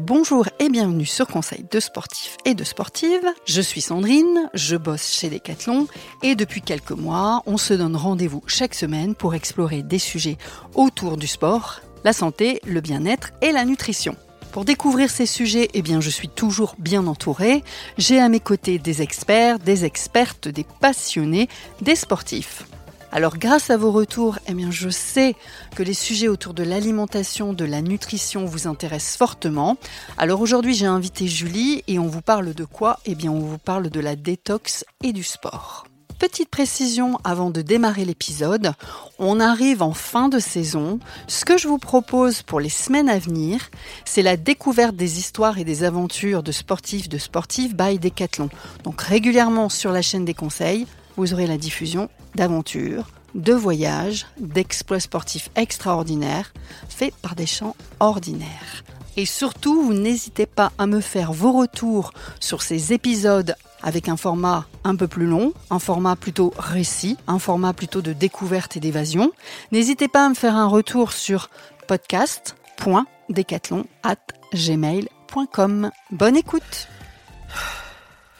bonjour et bienvenue sur Conseil de sportifs et de sportives. Je suis Sandrine, je bosse chez Decathlon et depuis quelques mois, on se donne rendez-vous chaque semaine pour explorer des sujets autour du sport, la santé, le bien-être et la nutrition. Pour découvrir ces sujets, eh bien, je suis toujours bien entourée. J'ai à mes côtés des experts, des expertes, des passionnés, des sportifs. Alors grâce à vos retours, eh bien, je sais que les sujets autour de l'alimentation, de la nutrition vous intéressent fortement. Alors aujourd'hui, j'ai invité Julie et on vous parle de quoi? Eh bien, on vous parle de la détox et du sport. Petite précision avant de démarrer l'épisode, on arrive en fin de saison. Ce que je vous propose pour les semaines à venir, c'est la découverte des histoires et des aventures de sportifs, de sportives by Decathlon. Donc régulièrement sur la chaîne des conseils, vous aurez la diffusion d'aventures, de voyages, d'exploits sportifs extraordinaires faits par des champs ordinaires. Et surtout, vous n'hésitez pas à me faire vos retours sur ces épisodes avec un format un peu plus long, un format plutôt récit, un format plutôt de découverte et d'évasion. N'hésitez pas à me faire un retour sur podcast.decathlon.gmail.com. Bonne écoute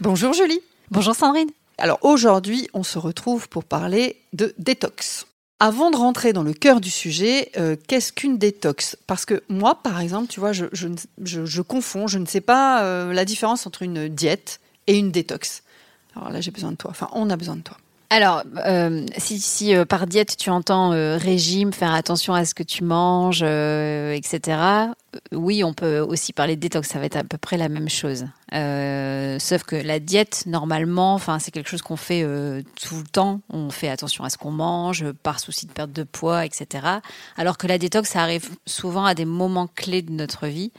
Bonjour Julie Bonjour Sandrine alors aujourd'hui, on se retrouve pour parler de détox. Avant de rentrer dans le cœur du sujet, euh, qu'est-ce qu'une détox? Parce que moi, par exemple, tu vois, je, confonds, je ne sais pas euh, la différence entre une diète et une détox. Alors là, j'ai besoin de toi. Enfin, on a besoin de toi. Alors, euh, si, par diète tu entends régime, faire attention à ce que tu manges, etc., oui, on peut aussi parler de détox, ça va être à peu près la même chose. Euh, sauf que la diète, normalement, c'est quelque chose qu'on fait euh, tout le temps. On fait attention à ce qu'on mange, par souci de perte de poids, etc. Alors que la détox, ça arrive souvent à des moments clés de notre vie,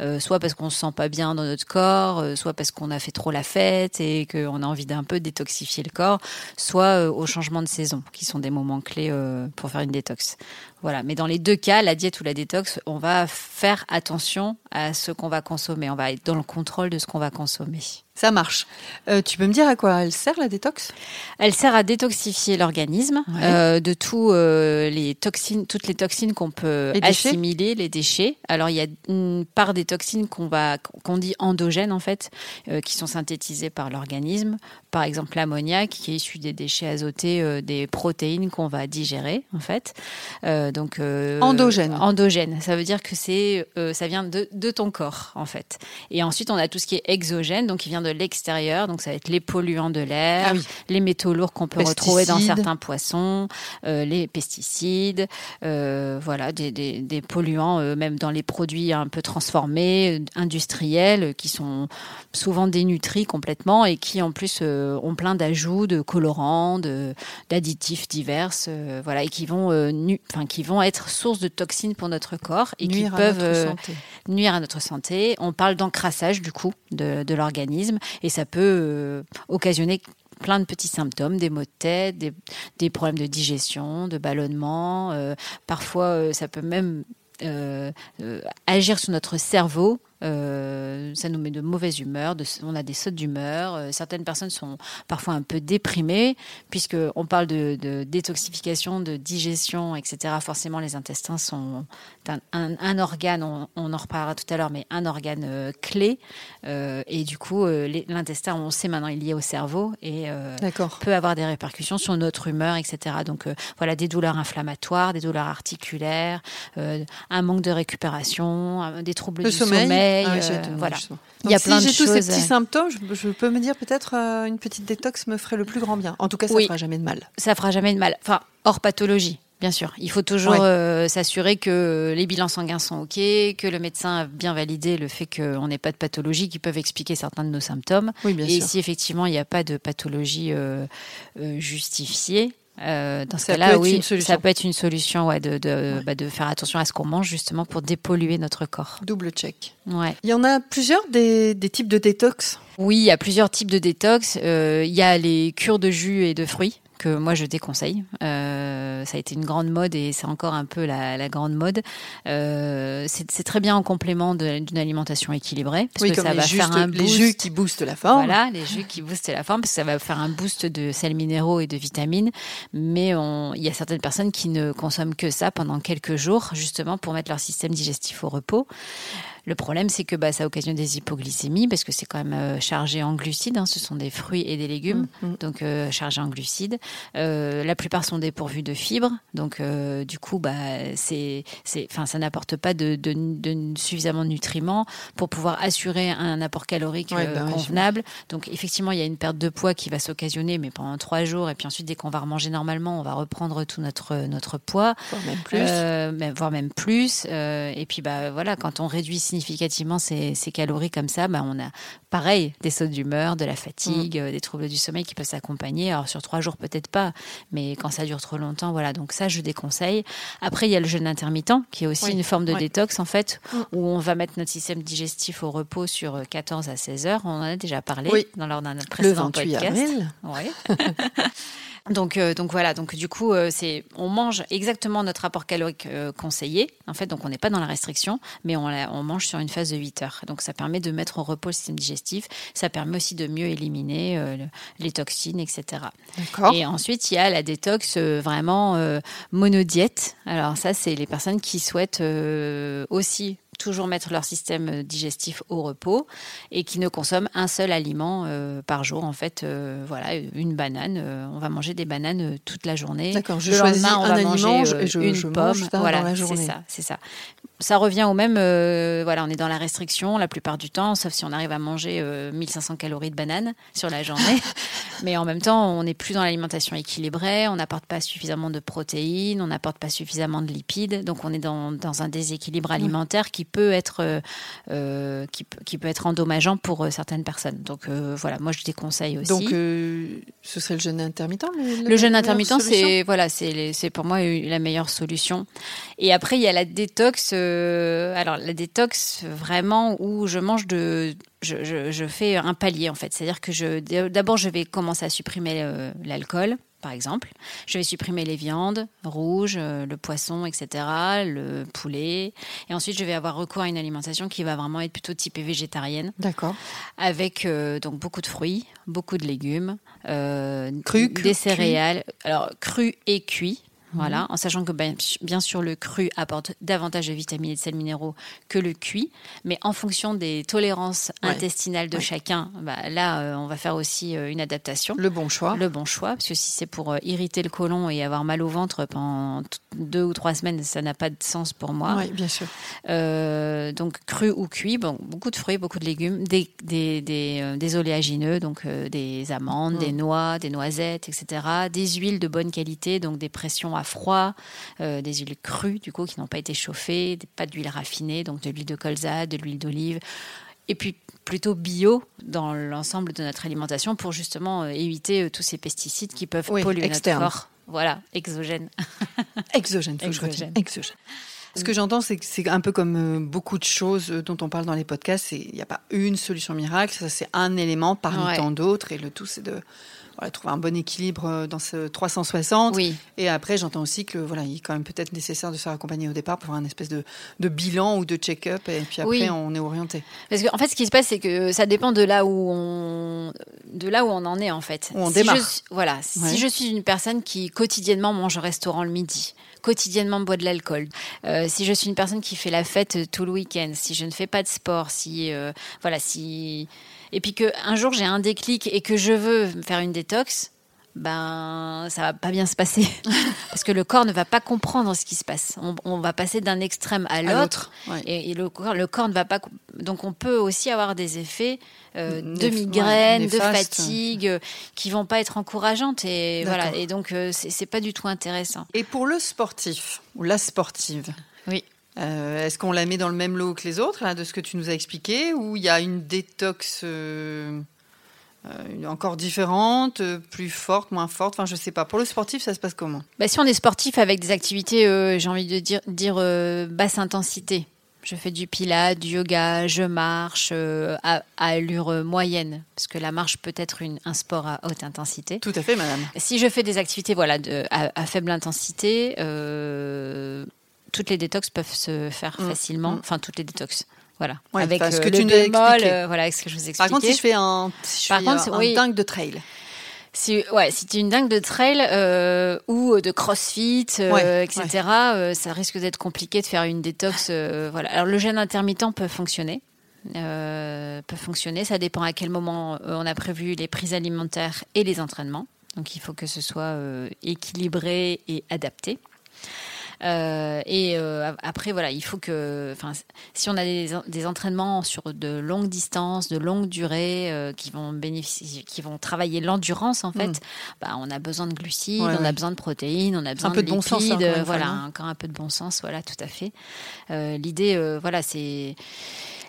euh, soit parce qu'on se sent pas bien dans notre corps, soit parce qu'on a fait trop la fête et qu'on a envie d'un peu détoxifier le corps, soit au changement de saison, qui sont des moments clés pour faire une détox. Voilà. Mais dans les deux cas, la diète ou la détox, on va faire attention à ce qu'on va consommer. On va être dans le contrôle de ce qu'on va consommer. Ça marche. Euh, tu peux me dire à quoi elle sert la détox? Elle sert à détoxifier l'organisme euh, de euh, les toxines, toutes les toxines qu'on peut assimiler, les déchets. Alors il y a une part des toxines qu'on va qu'on dit endogènes en fait, qui sont synthétisées par l'organisme. Par exemple l'ammoniac qui est issu des déchets azotés, des protéines qu'on va digérer en fait. donc endogène. Endogène, ça veut dire que c'est ça vient de, de ton corps en fait. Et ensuite on a tout ce qui est exogène, donc qui vient de l'extérieur, donc ça va être les polluants de l'air, ah les métaux lourds qu'on peut retrouver dans certains poissons, euh, les pesticides, euh, voilà, des, des, polluants euh, même dans les produits un peu transformés, industriels, qui sont souvent dénutris complètement et qui en plus ont plein d'ajouts, de colorants, d'additifs divers, voilà, et qui vont, enfin, qui vont être source de toxines pour notre corps et qui peuvent nuire à notre santé. On parle d'encrassage du coup de, de l'organisme et ça peut euh, occasionner plein de petits symptômes, des maux de tête, des, problèmes de digestion, de ballonnement. Euh, parfois, euh, ça peut même agir sur notre cerveau euh, ça nous met de mauvaise humeur, on a des sautes d'humeur. Euh, certaines personnes sont parfois un peu déprimées, puisqu'on parle de, détoxification, de digestion, etc. Forcément, les intestins sont un, organe, on, en reparlera tout à l'heure, mais un organe euh, clé. et du coup, l'intestin, on sait maintenant, il est lié au cerveau et peut avoir des répercussions sur notre humeur, etc. Donc voilà, des douleurs inflammatoires, des douleurs articulaires, un manque de récupération, des troubles du sommeil ah euh, voilà. Il y a plein si j'ai tous ces petits symptômes, je, peux me dire peut-être euh, une petite détox me ferait le plus grand bien. En tout cas, ça ne fera jamais de mal. Ça fera jamais de mal. Enfin, hors pathologie. Bien sûr, il faut toujours euh, s'assurer que les bilans sanguins sont OK, que le médecin a bien validé le fait qu'on n'ait pas de pathologie qui peuvent expliquer certains de nos symptômes. Et si effectivement il n'y a pas de pathologie justifiée, euh, dans ce cas-là, oui, ça peut être une solution ouais, de, de, bah, de faire attention à ce qu'on mange justement pour dépolluer notre corps. Double check. Ouais. Il y en a plusieurs des, des types de détox? Oui, il y a plusieurs types de détox. Euh, il y a les cures de jus et de fruits que moi je déconseille. Euh, ça a été une grande mode et c'est encore un peu la, la grande mode. Euh, c'est très bien en complément d'une alimentation équilibrée parce que ça va faire un boost. Les jus qui boostent la forme. Voilà, les jus qui boostent la forme parce que ça va faire un boost de sels minéraux et de vitamines. Mais il y a certaines personnes qui ne consomment que ça pendant quelques jours justement pour mettre leur système digestif au repos. Le problème, c'est que bah, ça occasionne des hypoglycémies parce que c'est quand même euh, chargé en glucides. Hein. ce sont des fruits et des légumes, mm, mm. donc euh, chargés en glucides. Euh, la plupart sont dépourvus de fibres, donc du coup, bah, c'est, enfin, ça n'apporte pas de, suffisamment de nutriments pour pouvoir assurer un apport calorique bah convenable. donc effectivement, il y a une perte de poids qui va s'occasionner, mais pendant trois jours, et puis ensuite, dès qu'on va remanger normalement, on va reprendre tout notre notre poids, voire même plus, voire même plus. et puis bah voilà, quand on réduit significativement ces, calories comme ça, bah, on a pareil des sautes d'humeur, de la fatigue, mm. euh, des troubles du sommeil qui peuvent s'accompagner. Alors sur trois jours peut-être pas, mais quand ça dure trop longtemps, voilà. Donc ça, je déconseille. Après, il y a le jeûne intermittent, qui est aussi une forme de détox en fait, mm. où on va mettre notre système digestif au repos sur 14 à 16 heures. On en a déjà parlé dans lors d'un précédent le 28 podcast. Avril. Donc, euh, donc voilà, donc du coup, euh, c'est on mange exactement notre rapport calorique euh, conseillé. En fait, donc on n'est pas dans la restriction, mais on, on, mange sur une phase de 8 heures. Donc ça permet de mettre au repos le système digestif. Ça permet aussi de mieux éliminer les toxines, etc. Et ensuite, il y a la détox vraiment monodiète. Alors ça, c'est les personnes qui souhaitent aussi toujours mettre leur système euh, digestif au repos et qui ne consomment un seul aliment euh, par jour. En fait, euh, voilà, une banane. on va manger des bananes toute la journée. D'accord, je choisis un aliment et je, une pomme. voilà, c'est ça, c'est ça ça revient au même. Voilà, on est dans la restriction la plupart du temps, sauf si on arrive à manger 1500 euh, calories de banane sur la journée. Mais en même temps, on n'est plus dans l'alimentation équilibrée, on n'apporte pas suffisamment de protéines, on n'apporte pas suffisamment de lipides. Donc on est dans, dans un déséquilibre alimentaire qui peut être euh, qui, qui, peut être endommageant pour certaines personnes. Donc voilà, moi je déconseille aussi. Donc ce serait le jeûne intermittent. Le, jeûne intermittent, c'est voilà, c'est pour moi la meilleure solution. Et après, il y a la détox. Euh, alors, la détox, vraiment, où je mange de. Je, fais un palier, en fait. C'est-à-dire que je d'abord, je vais commencer à supprimer euh, l'alcool par exemple. Je vais supprimer les viandes rouges, euh, le poisson, etc., le poulet. Et ensuite, je vais avoir recours à une alimentation qui va vraiment être plutôt typée végétarienne. D'accord. Avec donc beaucoup de fruits, beaucoup de légumes, cru, des céréales, alors cru et cuit. Voilà, mhm. en sachant que ben, bien sûr le cru apporte davantage de vitamines et de sels minéraux que le cuit, mais en fonction des tolérances intestinales de chacun, bah, là euh, on va faire aussi euh, une adaptation. Le bon choix. Le bon choix, parce que si c'est pour euh, irriter le côlon et avoir mal au ventre pendant deux ou trois semaines, ça n'a pas de sens pour moi. Oui, bien sûr. donc cru ou cuit, bon, beaucoup de fruits, beaucoup de légumes, des, des, des, oléagineux, donc des amandes, des mm. noix, des noisettes, etc. Des huiles de bonne qualité, donc des pressions à froid, euh, des huiles crues du coup qui n'ont pas été chauffées, pas d'huile raffinée, donc de l'huile de colza, de l'huile d'olive, et puis plutôt bio dans l'ensemble de notre alimentation pour justement euh, éviter euh, tous ces pesticides qui peuvent polluer notre corps. Voilà, exogène. exogène, exogène. exogène. Ce que j'entends, c'est que c'est un peu comme beaucoup de choses dont on parle dans les podcasts. Il n'y a pas une solution miracle, ça c'est un élément parmi tant d'autres, et le tout c'est de voilà, trouver un bon équilibre euh, dans ce 360. Oui. Et après, j'entends aussi que voilà, il est quand même peut-être nécessaire de se faire accompagner au départ pour avoir un espèce de, de bilan ou de check-up. Et puis après, on est orienté. Parce qu'en en fait, ce qui se passe, c'est que ça dépend de là où on, de là où on en est en fait. Où on démarre. voilà. Si je suis une personne qui quotidiennement mange au restaurant le midi, quotidiennement boit de l'alcool, euh, si je suis une personne qui fait la fête tout le week-end, si je ne fais pas de sport, si euh, voilà, si et puis qu'un jour j'ai un déclic et que je veux faire une détox, ben ça va pas bien se passer parce que le corps ne va pas comprendre ce qui se passe. On, va passer d'un extrême à l'autre et, le, corps, le corps ne va pas. Donc on peut aussi avoir des effets euh, de migraine, de fatigue euh, qui vont pas être encourageantes et voilà. Et donc euh, c'est pas du tout intéressant. Et pour le sportif ou la sportive. Oui. Euh, est-ce qu'on la met dans le même lot que les autres, là, de ce que tu nous as expliqué, ou il y a une détox euh, euh, encore différente, plus forte, moins forte? Enfin, je sais pas. Pour le sportif, ça se passe comment? Bah, Si on est sportif avec des activités, j'ai envie de dire, dire basse intensité. Je fais du pilates, du yoga, je marche à, allure moyenne, parce que la marche peut être une, un sport à haute intensité. Tout à fait, madame. Si je fais des activités voilà, de, à, à, faible intensité, toutes les détox peuvent se faire mm. facilement. Mm. Enfin, toutes les détox. Voilà. avec ce euh, que tu nous as euh, voilà, ce que je vous expliquais. Par contre, si je fais un, si je Par contre, un, dingue de trail. Si, ouais, si tu es une dingue de trail euh, ou de crossfit, etc., ça risque d'être compliqué de faire une détox. voilà. Alors, le jeûne intermittent peut fonctionner. peut fonctionner. Ça dépend à quel moment on a prévu les prises alimentaires et les entraînements. Donc il faut que ce soit équilibré et adapté. Euh, et euh, après, voilà, il faut que, si on a des, entraînements sur de longues distances, de longue durée, euh, qui vont bénéficier, qui vont travailler l'endurance, en fait, mm. bah, on a besoin de glucides, on a besoin de protéines, on a besoin un peu de, bon sens, hein, voilà, encore un peu de bon sens, voilà, tout à fait. L'idée, voilà, c'est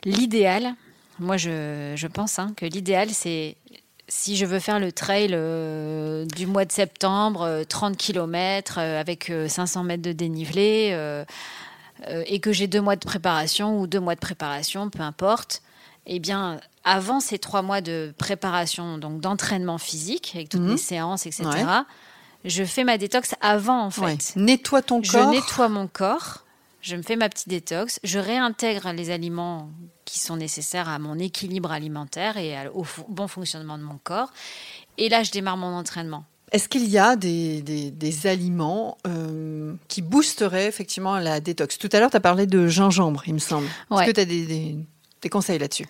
l'idéal. Moi, je, je pense hein, que l'idéal, c'est si je veux faire le trail euh, du mois de septembre, 30 euh, km euh, avec 500 mètres de dénivelé, et que j'ai deux mois de préparation ou deux mois de préparation, peu importe, eh bien, avant ces trois mois de préparation, donc d'entraînement physique, avec toutes les mhm. séances, etc., je fais ma détox avant, en fait. Nettoie ton corps. Je nettoie mon corps je me fais ma petite détox, je réintègre les aliments qui sont nécessaires à mon équilibre alimentaire et au bon fonctionnement de mon corps. Et là, je démarre mon entraînement. Est-ce qu'il y a des, des, aliments euh, qui boosteraient effectivement la détox? Tout à l'heure, tu as parlé de gingembre, il me semble. Est-ce que tu as des, des conseils là-dessus?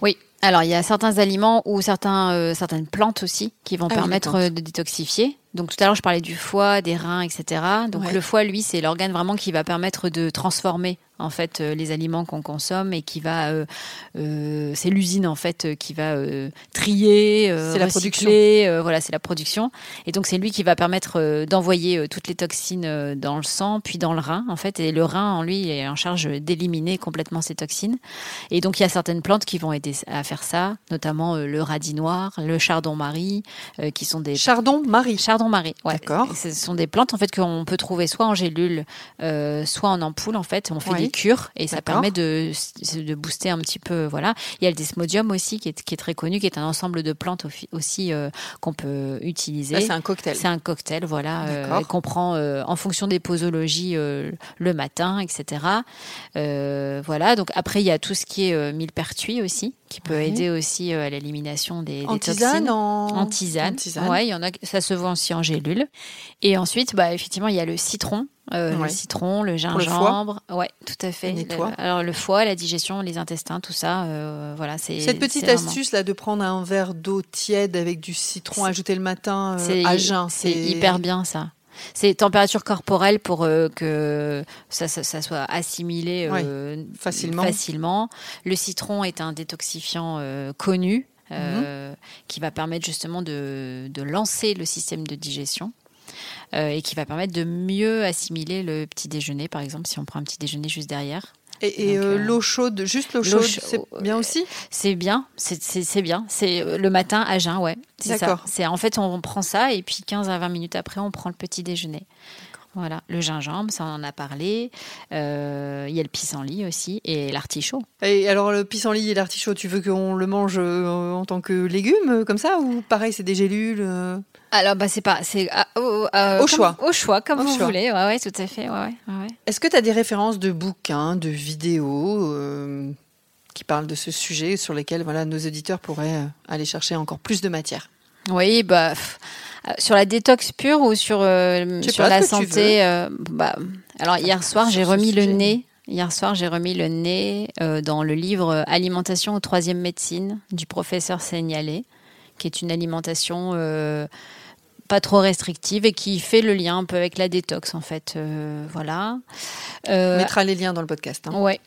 Oui, alors, il y a certains aliments ou certains, euh, certaines plantes aussi qui vont ah permettre de détoxifier. Donc tout à l'heure, je parlais du foie, des reins, etc. Donc le foie, lui, c'est l'organe vraiment qui va permettre de transformer en fait euh, les aliments qu'on consomme et qui va euh, euh, c'est l'usine en fait qui va trier c'est la production. voilà c'est la production. Et donc c'est lui qui va permettre d'envoyer toutes les toxines dans le sang puis dans le rein en fait. Et le rein en lui est en charge d'éliminer complètement ces toxines. Et donc il y a certaines plantes qui vont aider à faire ça notamment le radis noir le chardon-marie qui sont des chardon-marie chardon-marie ouais. d'accord. Ce sont des plantes en fait qu'on peut trouver soit en gélule soit en ampoule en fait. On fait des cure et ça permet de, de booster un petit peu. Voilà. Il y a le desmodium aussi qui est, qui est très connu, qui est un ensemble de plantes aussi euh, qu'on peut utiliser. c'est un cocktail. C'est un cocktail, voilà, euh, qu'on prend euh, en fonction des posologies le matin, etc. voilà. Donc après, il y a tout ce qui est millepertuis aussi qui peut aider aussi à l'élimination des, en des toxines. En... en tisane. Ouais, il y en a. Ça se vend aussi en gélule. Et ensuite, bah effectivement, il y a le citron euh, le citron, le gingembre. Le ouais, tout à fait. alors le foie, la digestion, les intestins, tout ça, euh, voilà. C'est cette petite astuce là de prendre un verre d'eau tiède avec du citron ajouté le matin euh, à jeun. C'est hyper bien ça. C'est température corporelle pour que ça, ça, soit assimilé facilement. facilement. Le citron est un détoxifiant connu. Mhm. qui va permettre justement de, de lancer le système de digestion. Euh, et qui va permettre de mieux assimiler le petit déjeuner, par exemple, si on prend un petit déjeuner juste derrière. Et, euh, euh, l'eau chaude, juste l'eau chaude, c'est bien aussi C'est bien, c'est bien. C'est le matin à jeun, ouais. D'accord. C'est en fait on prend ça et puis 15 à 20 minutes après on prend le petit déjeuner. Voilà, le gingembre, ça on en a parlé. Euh, il y a le pissenlit aussi et l'artichaut. Et alors le pissenlit et l'artichaut, tu veux qu'on le mange euh, en tant que légume euh, comme ça ou pareil c'est des gélules Alors bah c'est pas c'est ah, au choix. Au choix comme vous voulez. Ouais, ouais, tout à fait. Ouais, ouais, Est-ce que tu as des références de bouquins, de vidéos qui parlent de ce sujet sur lesquels voilà nos auditeurs pourraient aller chercher encore plus de matière? Oui, bah sur la détox pure ou sur, euh, sur la santé euh, bah, Alors hier soir, j'ai remis le nez. Hier soir, j'ai remis le nez dans le livre Alimentation au troisième médecine du professeur Seignalé, qui est une alimentation pas trop restrictive et qui fait le lien un peu avec la détox en fait. voilà. On mettra les liens dans le podcast. Hein. Ouais.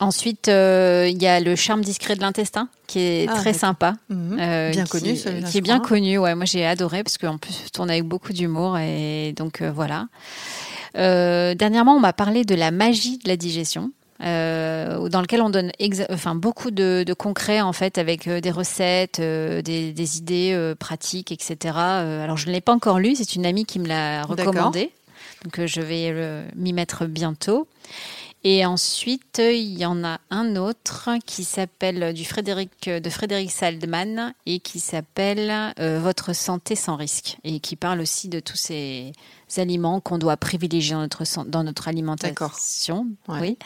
Ensuite, euh, il y a le charme discret de l'intestin, qui est ah, très sympa. Mhm. Euh, bien connu, Qui est bien connu, ouais. Moi, j'ai adoré, parce qu'en plus, je tourne avec beaucoup d'humour. Et donc, euh, voilà. dernièrement, on m'a parlé de la magie de la digestion. dans lequel on donne enfin, beaucoup de, concrets en fait avec des recettes, des, idées pratiques, etc. alors je ne l'ai pas encore lu, c'est une amie qui me l'a recommandé, donc je vais m'y mettre bientôt. Et ensuite, il y en a un autre qui s'appelle du Frédéric, de Frédéric Saldman et qui s'appelle euh, Votre santé sans risque et qui parle aussi de tous ces aliments qu'on doit privilégier dans notre, dans notre alimentation, oui,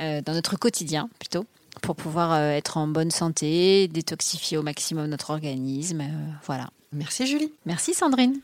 euh, dans notre quotidien plutôt pour pouvoir euh, être en bonne santé, détoxifier au maximum notre organisme. voilà. Merci Julie. Merci Sandrine.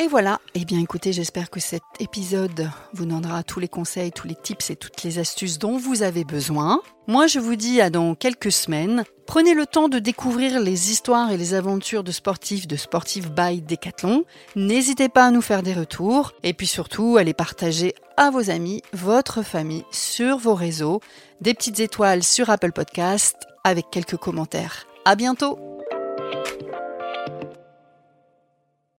Et voilà, eh bien écoutez, j'espère que cet épisode vous donnera tous les conseils, tous les tips et toutes les astuces dont vous avez besoin. Moi je vous dis à dans quelques semaines. Prenez le temps de découvrir les histoires et les aventures de sportifs de Sportive by Decathlon. N'hésitez pas à nous faire des retours et puis surtout à les partager à vos amis, votre famille, sur vos réseaux, des petites étoiles sur Apple Podcast avec quelques commentaires. À bientôt!